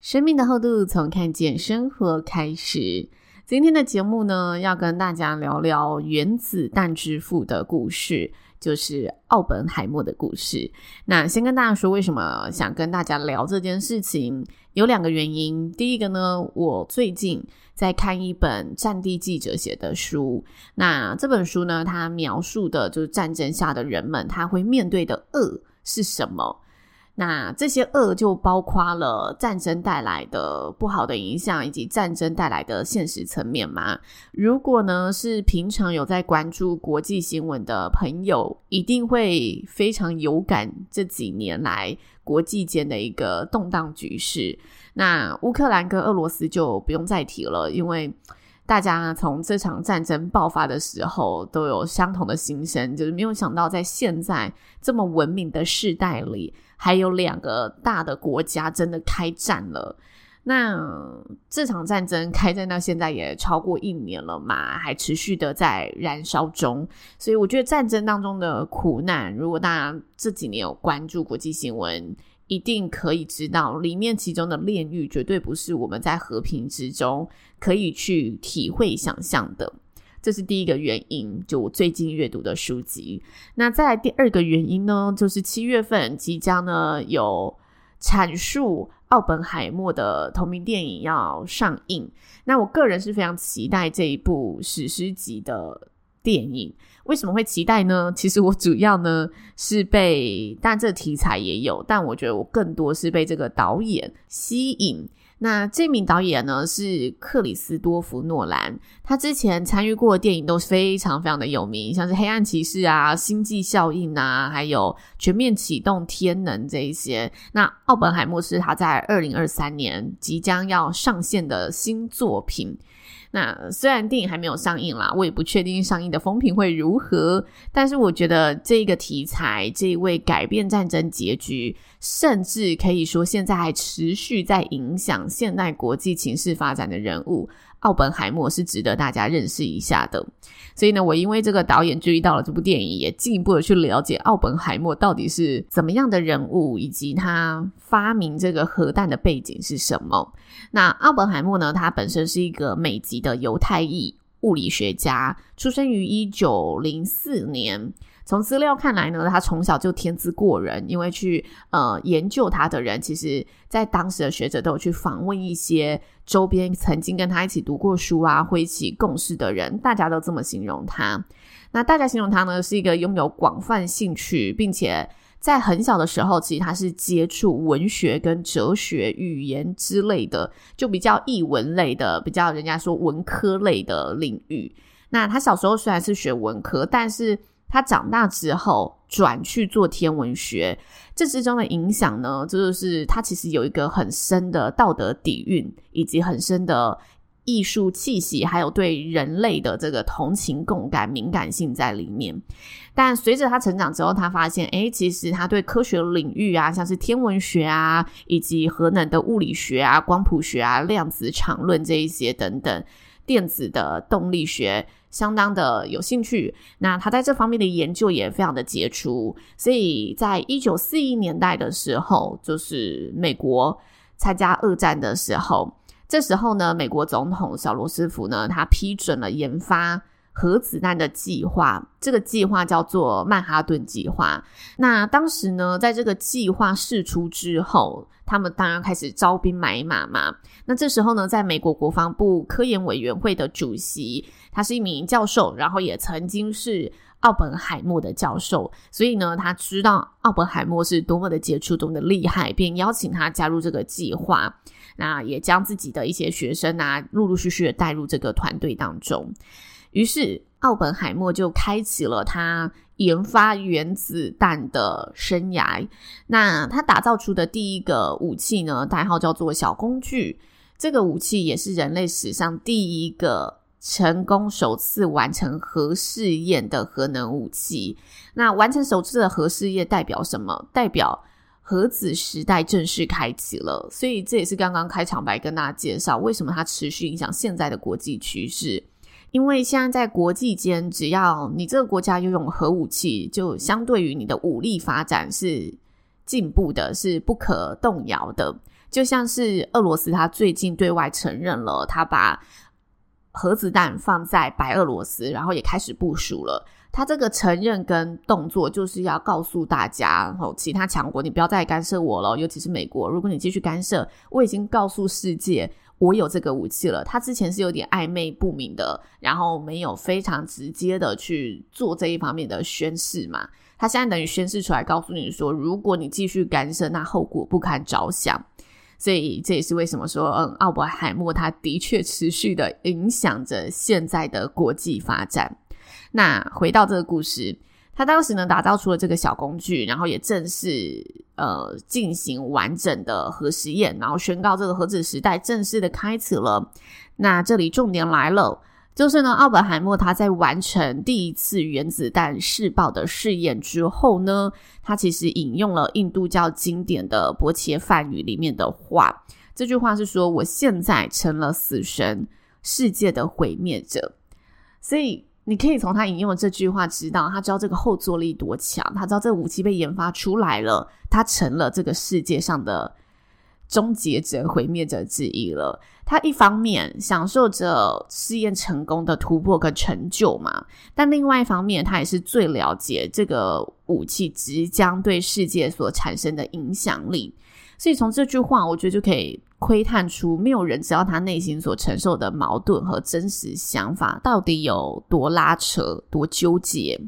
生命的厚度，从看见生活开始。今天的节目呢，要跟大家聊聊原子弹之父的故事，就是奥本海默的故事。那先跟大家说，为什么想跟大家聊这件事情，有两个原因。第一个呢，我最近在看一本战地记者写的书，那这本书呢，它描述的就是战争下的人们，他会面对的恶是什么。那这些恶就包括了战争带来的不好的影响，以及战争带来的现实层面嘛。如果呢是平常有在关注国际新闻的朋友，一定会非常有感这几年来国际间的一个动荡局势。那乌克兰跟俄罗斯就不用再提了，因为大家从这场战争爆发的时候都有相同的心声，就是没有想到在现在这么文明的世代里。还有两个大的国家真的开战了，那这场战争开战到现在也超过一年了嘛，还持续的在燃烧中。所以我觉得战争当中的苦难，如果大家这几年有关注国际新闻，一定可以知道里面其中的炼狱绝对不是我们在和平之中可以去体会想象的。这是第一个原因，就我最近阅读的书籍。那再来第二个原因呢，就是七月份即将呢有阐述奥本海默的同名电影要上映。那我个人是非常期待这一部史诗级的电影。为什么会期待呢？其实我主要呢是被，但这题材也有，但我觉得我更多是被这个导演吸引。那这名导演呢是克里斯多夫诺兰，他之前参与过的电影都非常非常的有名，像是《黑暗骑士》啊、《星际效应》啊，还有《全面启动天能》这一些。那《奥本海默》是他在二零二三年即将要上线的新作品。那虽然电影还没有上映啦，我也不确定上映的风评会如何，但是我觉得这个题材，这一位改变战争结局，甚至可以说现在还持续在影响现代国际情势发展的人物。奥本海默是值得大家认识一下的，所以呢，我因为这个导演注意到了这部电影，也进一步的去了解奥本海默到底是怎么样的人物，以及他发明这个核弹的背景是什么。那奥本海默呢，他本身是一个美籍的犹太裔物理学家，出生于一九零四年。从资料看来呢，他从小就天资过人，因为去呃研究他的人，其实在当时的学者都有去访问一些周边曾经跟他一起读过书啊或一起共事的人，大家都这么形容他。那大家形容他呢，是一个拥有广泛兴趣，并且在很小的时候，其实他是接触文学跟哲学、语言之类的，就比较译文类的，比较人家说文科类的领域。那他小时候虽然是学文科，但是他长大之后转去做天文学，这之中的影响呢，就是他其实有一个很深的道德底蕴，以及很深的艺术气息，还有对人类的这个同情共感、敏感性在里面。但随着他成长之后，他发现，诶，其实他对科学领域啊，像是天文学啊，以及核能的物理学啊、光谱学啊、量子场论这一些等等，电子的动力学。相当的有兴趣，那他在这方面的研究也非常的杰出，所以在一九四一年代的时候，就是美国参加二战的时候，这时候呢，美国总统小罗斯福呢，他批准了研发核子弹的计划，这个计划叫做曼哈顿计划。那当时呢，在这个计划释出之后，他们当然开始招兵买马嘛。那这时候呢，在美国国防部科研委员会的主席，他是一名教授，然后也曾经是奥本海默的教授，所以呢，他知道奥本海默是多么的杰出，多么的厉害，便邀请他加入这个计划。那也将自己的一些学生啊，陆陆续续的带入这个团队当中。于是，奥本海默就开启了他研发原子弹的生涯。那他打造出的第一个武器呢，代号叫做小工具。这个武器也是人类史上第一个成功首次完成核试验的核能武器。那完成首次的核试验代表什么？代表核子时代正式开启了。所以这也是刚刚开场白跟大家介绍，为什么它持续影响现在的国际趋势。因为现在在国际间，只要你这个国家拥有核武器，就相对于你的武力发展是进步的，是不可动摇的。就像是俄罗斯，他最近对外承认了，他把核子弹放在白俄罗斯，然后也开始部署了。他这个承认跟动作，就是要告诉大家，哦，其他强国，你不要再干涉我了，尤其是美国，如果你继续干涉，我已经告诉世界。我有这个武器了。他之前是有点暧昧不明的，然后没有非常直接的去做这一方面的宣誓嘛。他现在等于宣誓出来，告诉你说，如果你继续干涉，那后果不堪设想。所以这也是为什么说，嗯，奥本海默他的确持续的影响着现在的国际发展。那回到这个故事。他当时呢，打造出了这个小工具，然后也正式呃进行完整的核实验，然后宣告这个核子时代正式的开始了。那这里重点来了，就是呢，奥本海默他在完成第一次原子弹试爆的试验之后呢，他其实引用了印度教经典的波切梵语里面的话，这句话是说：“我现在成了死神，世界的毁灭者。”所以。你可以从他引用的这句话知道，他知道这个后坐力多强，他知道这个武器被研发出来了，他成了这个世界上的终结者、毁灭者之一了。他一方面享受着试验成功的突破跟成就嘛，但另外一方面，他也是最了解这个武器即将对世界所产生的影响力。所以从这句话，我觉得就可以。窥探出没有人知道他内心所承受的矛盾和真实想法到底有多拉扯、多纠结。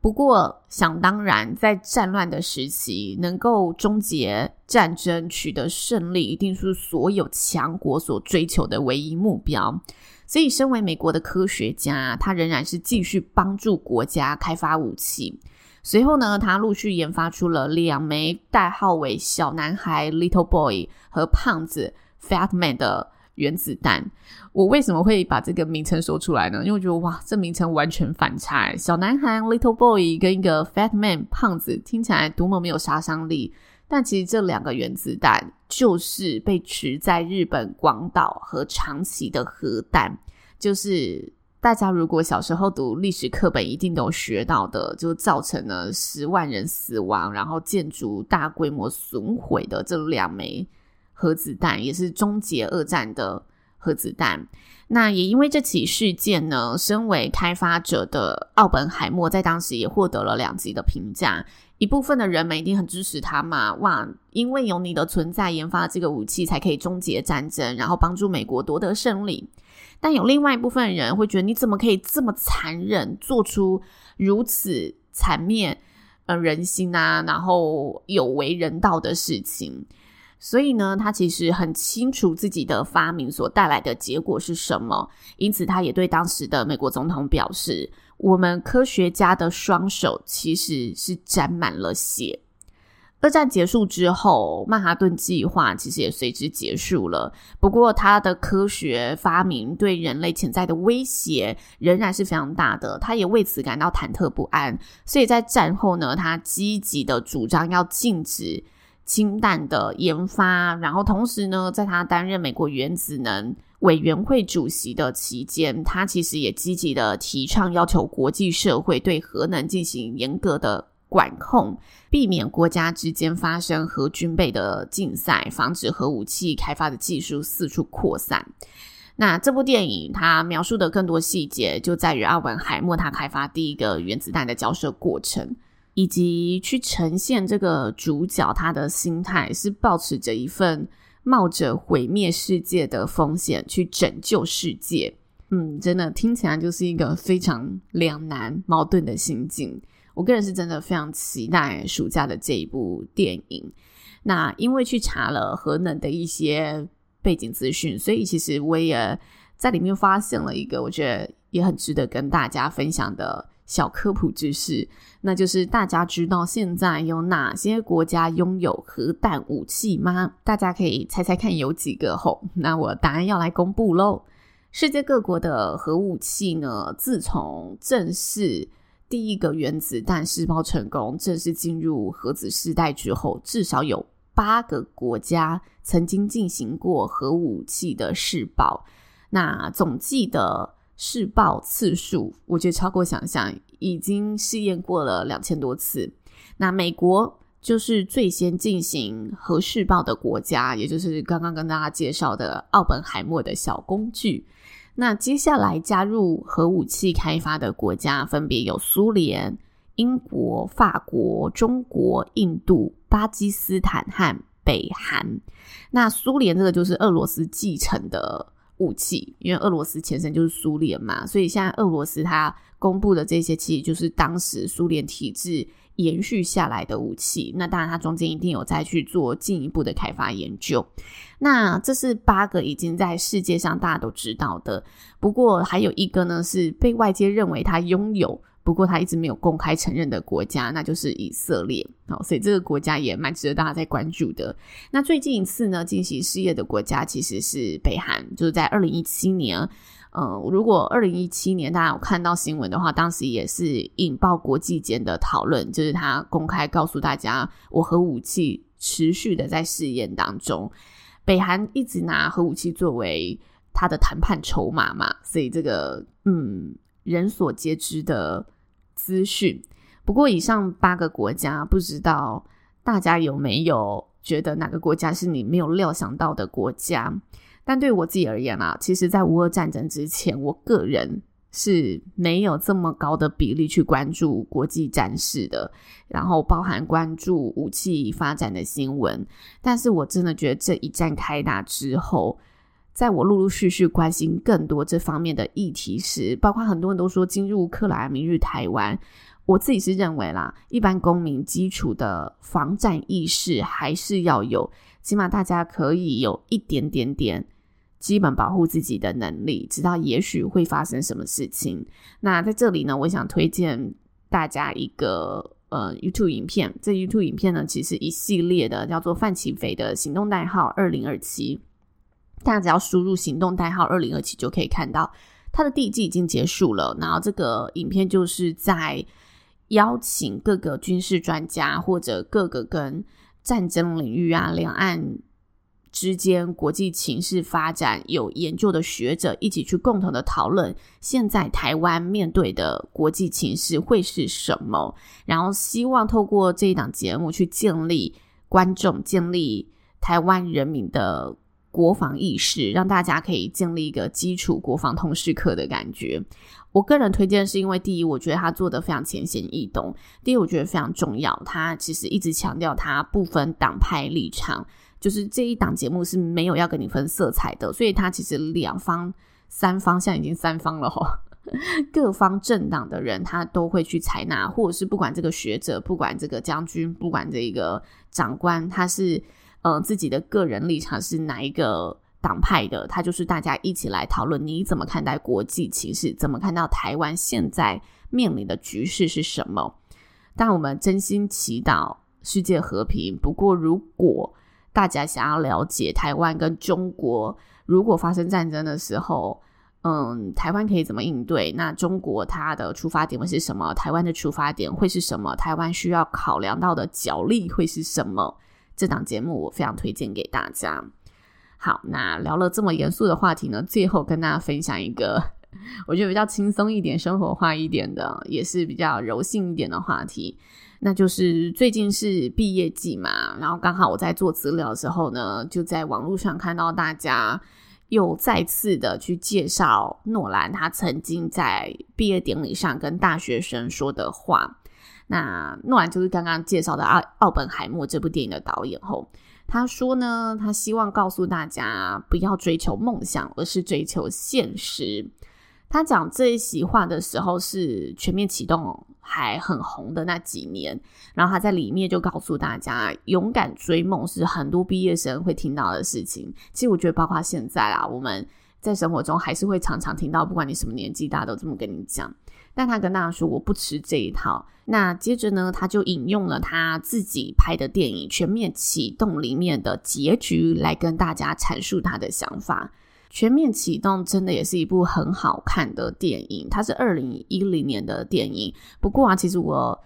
不过，想当然，在战乱的时期，能够终结战争、取得胜利，一定是所有强国所追求的唯一目标。所以，身为美国的科学家，他仍然是继续帮助国家开发武器。随后呢，他陆续研发出了两枚代号为“小男孩 ”（Little Boy） 和“胖子 ”（Fat Man） 的原子弹。我为什么会把这个名称说出来呢？因为我觉得哇，这名称完全反差！小男孩 （Little Boy） 跟一个 Fat Man（ 胖子）听起来多么没有杀伤力，但其实这两个原子弹就是被植在日本广岛和长崎的核弹，就是。大家如果小时候读历史课本，一定都学到的，就造成了十万人死亡，然后建筑大规模损毁的这两枚核子弹，也是终结二战的核子弹。那也因为这起事件呢，身为开发者的奥本海默在当时也获得了两极的评价。一部分的人们一定很支持他嘛，哇，因为有你的存在，研发这个武器才可以终结战争，然后帮助美国夺得胜利。但有另外一部分人会觉得，你怎么可以这么残忍，做出如此残灭呃人心啊，然后有违人道的事情？所以呢，他其实很清楚自己的发明所带来的结果是什么，因此他也对当时的美国总统表示：“我们科学家的双手其实是沾满了血。”二战结束之后，曼哈顿计划其实也随之结束了。不过，他的科学发明对人类潜在的威胁仍然是非常大的，他也为此感到忐忑不安。所以在战后呢，他积极的主张要禁止氢弹的研发，然后同时呢，在他担任美国原子能委员会主席的期间，他其实也积极的提倡要求国际社会对核能进行严格的。管控，避免国家之间发生核军备的竞赛，防止核武器开发的技术四处扩散。那这部电影它描述的更多细节，就在于奥本海默他开发第一个原子弹的交涉过程，以及去呈现这个主角他的心态是抱持着一份冒着毁灭世界的风险去拯救世界。嗯，真的听起来就是一个非常两难矛盾的心境。我个人是真的非常期待暑假的这一部电影。那因为去查了核能的一些背景资讯，所以其实我也在里面发现了一个我觉得也很值得跟大家分享的小科普知识，那就是大家知道现在有哪些国家拥有核弹武器吗？大家可以猜猜看有几个吼？那我答案要来公布喽。世界各国的核武器呢，自从正式第一个原子弹试爆成功，正式进入核子时代之后，至少有八个国家曾经进行过核武器的试爆。那总计的试爆次数，我觉得超过想象，已经试验过了两千多次。那美国就是最先进行核试爆的国家，也就是刚刚跟大家介绍的奥本海默的小工具。那接下来加入核武器开发的国家分别有苏联、英国、法国、中国、印度、巴基斯坦和北韩。那苏联这个就是俄罗斯继承的武器，因为俄罗斯前身就是苏联嘛，所以现在俄罗斯它公布的这些其实就是当时苏联体制延续下来的武器。那当然，它中间一定有再去做进一步的开发研究。那这是八个已经在世界上大家都知道的，不过还有一个呢，是被外界认为他拥有，不过他一直没有公开承认的国家，那就是以色列。好，所以这个国家也蛮值得大家在关注的。那最近一次呢，进行试验的国家其实是北韩，就是在二零一七年。嗯，如果二零一七年大家有看到新闻的话，当时也是引爆国际间的讨论，就是他公开告诉大家，我核武器持续的在试验当中。北韩一直拿核武器作为他的谈判筹码嘛，所以这个嗯，人所皆知的资讯。不过以上八个国家，不知道大家有没有觉得哪个国家是你没有料想到的国家？但对我自己而言啊，其实在乌俄战争之前，我个人。是没有这么高的比例去关注国际战事的，然后包含关注武器发展的新闻。但是我真的觉得这一战开打之后，在我陆陆续续关心更多这方面的议题时，包括很多人都说今日乌克兰，明日台湾，我自己是认为啦，一般公民基础的防战意识还是要有，起码大家可以有一点点点。基本保护自己的能力，知道也许会发生什么事情。那在这里呢，我想推荐大家一个呃 YouTube 影片。这 YouTube 影片呢，其实一系列的叫做范奇飞的行动代号二零二七。大家只要输入行动代号二零二七，就可以看到它的第一季已经结束了。然后这个影片就是在邀请各个军事专家或者各个跟战争领域啊、两岸。之间国际情势发展有研究的学者一起去共同的讨论，现在台湾面对的国际情势会是什么？然后希望透过这一档节目去建立观众、建立台湾人民的国防意识，让大家可以建立一个基础国防通识课的感觉。我个人推荐是因为第一，我觉得他做的非常浅显易懂；第二，我觉得非常重要，他其实一直强调他不分党派立场。就是这一档节目是没有要跟你分色彩的，所以它其实两方、三方，现在已经三方了哈，各方政党的人他都会去采纳，或者是不管这个学者、不管这个将军、不管这个长官，他是呃自己的个人立场是哪一个党派的，他就是大家一起来讨论你怎么看待国际情势，怎么看到台湾现在面临的局势是什么？但我们真心祈祷世界和平。不过如果大家想要了解台湾跟中国，如果发生战争的时候，嗯，台湾可以怎么应对？那中国它的出发点会是什么？台湾的出发点会是什么？台湾需要考量到的角力会是什么？这档节目我非常推荐给大家。好，那聊了这么严肃的话题呢，最后跟大家分享一个我觉得比较轻松一点、生活化一点的，也是比较柔性一点的话题。那就是最近是毕业季嘛，然后刚好我在做资料的时候呢，就在网络上看到大家又再次的去介绍诺兰他曾经在毕业典礼上跟大学生说的话。那诺兰就是刚刚介绍的奥奥本海默这部电影的导演后，他说呢，他希望告诉大家不要追求梦想，而是追求现实。他讲这一席话的时候是全面启动还很红的那几年，然后他在里面就告诉大家，勇敢追梦是很多毕业生会听到的事情。其实我觉得，包括现在啊，我们在生活中还是会常常听到，不管你什么年纪，大家都这么跟你讲。但他跟大家说，我不吃这一套。那接着呢，他就引用了他自己拍的电影《全面启动》里面的结局来跟大家阐述他的想法。《全面启动》真的也是一部很好看的电影，它是二零一零年的电影。不过啊，其实我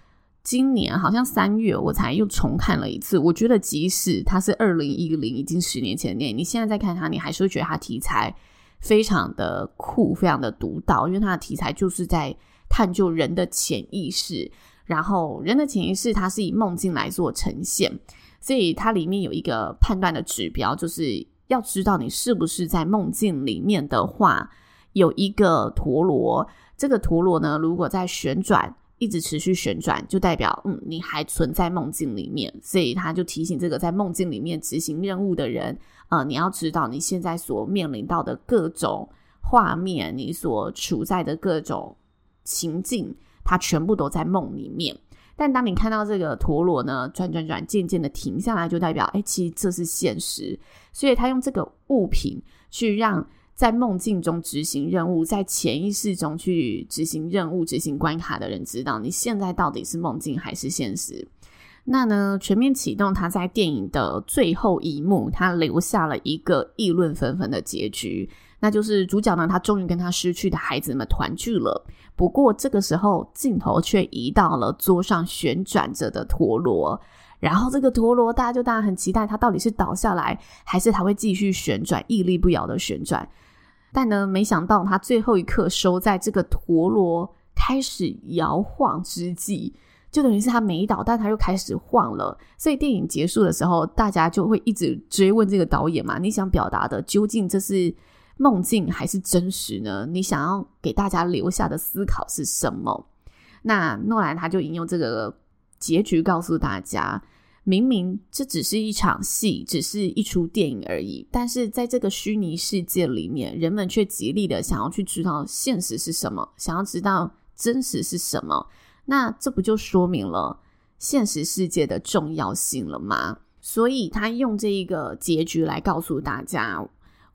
今年好像三月我才又重看了一次。我觉得即使它是二零一零，已经十年前的电影，你现在再看它，你还是会觉得它题材非常的酷，非常的独到，因为它的题材就是在探究人的潜意识，然后人的潜意识它是以梦境来做呈现，所以它里面有一个判断的指标，就是。要知道你是不是在梦境里面的话，有一个陀螺，这个陀螺呢，如果在旋转，一直持续旋转，就代表嗯，你还存在梦境里面。所以他就提醒这个在梦境里面执行任务的人，呃，你要知道你现在所面临到的各种画面，你所处在的各种情境，它全部都在梦里面。但当你看到这个陀螺呢，转转转，渐渐的停下来，就代表，哎，其实这是现实。所以他用这个物品去让在梦境中执行任务，在潜意识中去执行任务、执行关卡的人知道你现在到底是梦境还是现实。那呢，全面启动，他在电影的最后一幕，他留下了一个议论纷纷的结局，那就是主角呢，他终于跟他失去的孩子们团聚了。不过这个时候，镜头却移到了桌上旋转着的陀螺，然后这个陀螺，大家就当然很期待它到底是倒下来，还是它会继续旋转，屹立不摇的旋转。但呢，没想到它最后一刻收在这个陀螺开始摇晃之际，就等于是它没倒，但它又开始晃了。所以电影结束的时候，大家就会一直追问这个导演嘛，你想表达的究竟这是？梦境还是真实呢？你想要给大家留下的思考是什么？那诺兰他就引用这个结局告诉大家：明明这只是一场戏，只是一出电影而已，但是在这个虚拟世界里面，人们却极力的想要去知道现实是什么，想要知道真实是什么。那这不就说明了现实世界的重要性了吗？所以他用这一个结局来告诉大家。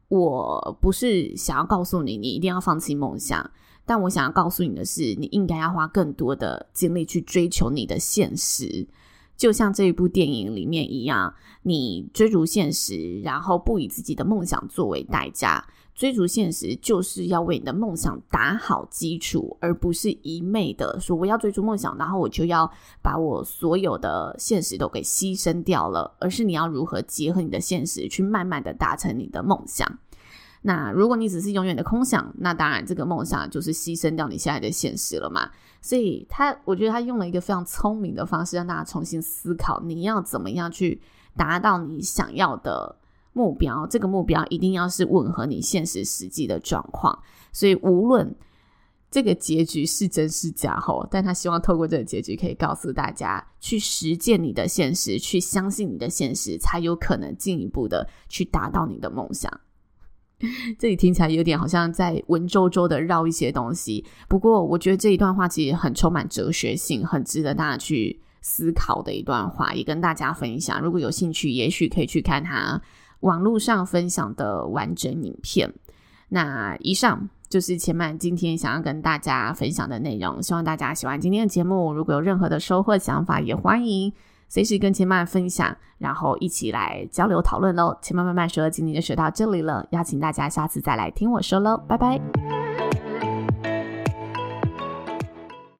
我不是想要告诉你，你一定要放弃梦想，但我想要告诉你的是，你应该要花更多的精力去追求你的现实，就像这一部电影里面一样，你追逐现实，然后不以自己的梦想作为代价。追逐现实就是要为你的梦想打好基础，而不是一昧的说我要追逐梦想，然后我就要把我所有的现实都给牺牲掉了。而是你要如何结合你的现实，去慢慢的达成你的梦想。那如果你只是永远的空想，那当然这个梦想就是牺牲掉你现在的现实了嘛。所以他，我觉得他用了一个非常聪明的方式，让大家重新思考，你要怎么样去达到你想要的。目标，这个目标一定要是吻合你现实实际的状况，所以无论这个结局是真是假吼，但他希望透过这个结局可以告诉大家，去实践你的现实，去相信你的现实，才有可能进一步的去达到你的梦想。这里听起来有点好像在文绉绉的绕一些东西，不过我觉得这一段话其实很充满哲学性，很值得大家去思考的一段话，也跟大家分享。如果有兴趣，也许可以去看它。网络上分享的完整影片。那以上就是千嫚今天想要跟大家分享的内容。希望大家喜欢今天的节目。如果有任何的收获、想法，也欢迎随时跟千曼分享，然后一起来交流讨论喽。千曼慢慢说，今天就说到这里了，邀请大家下次再来听我说喽，拜拜。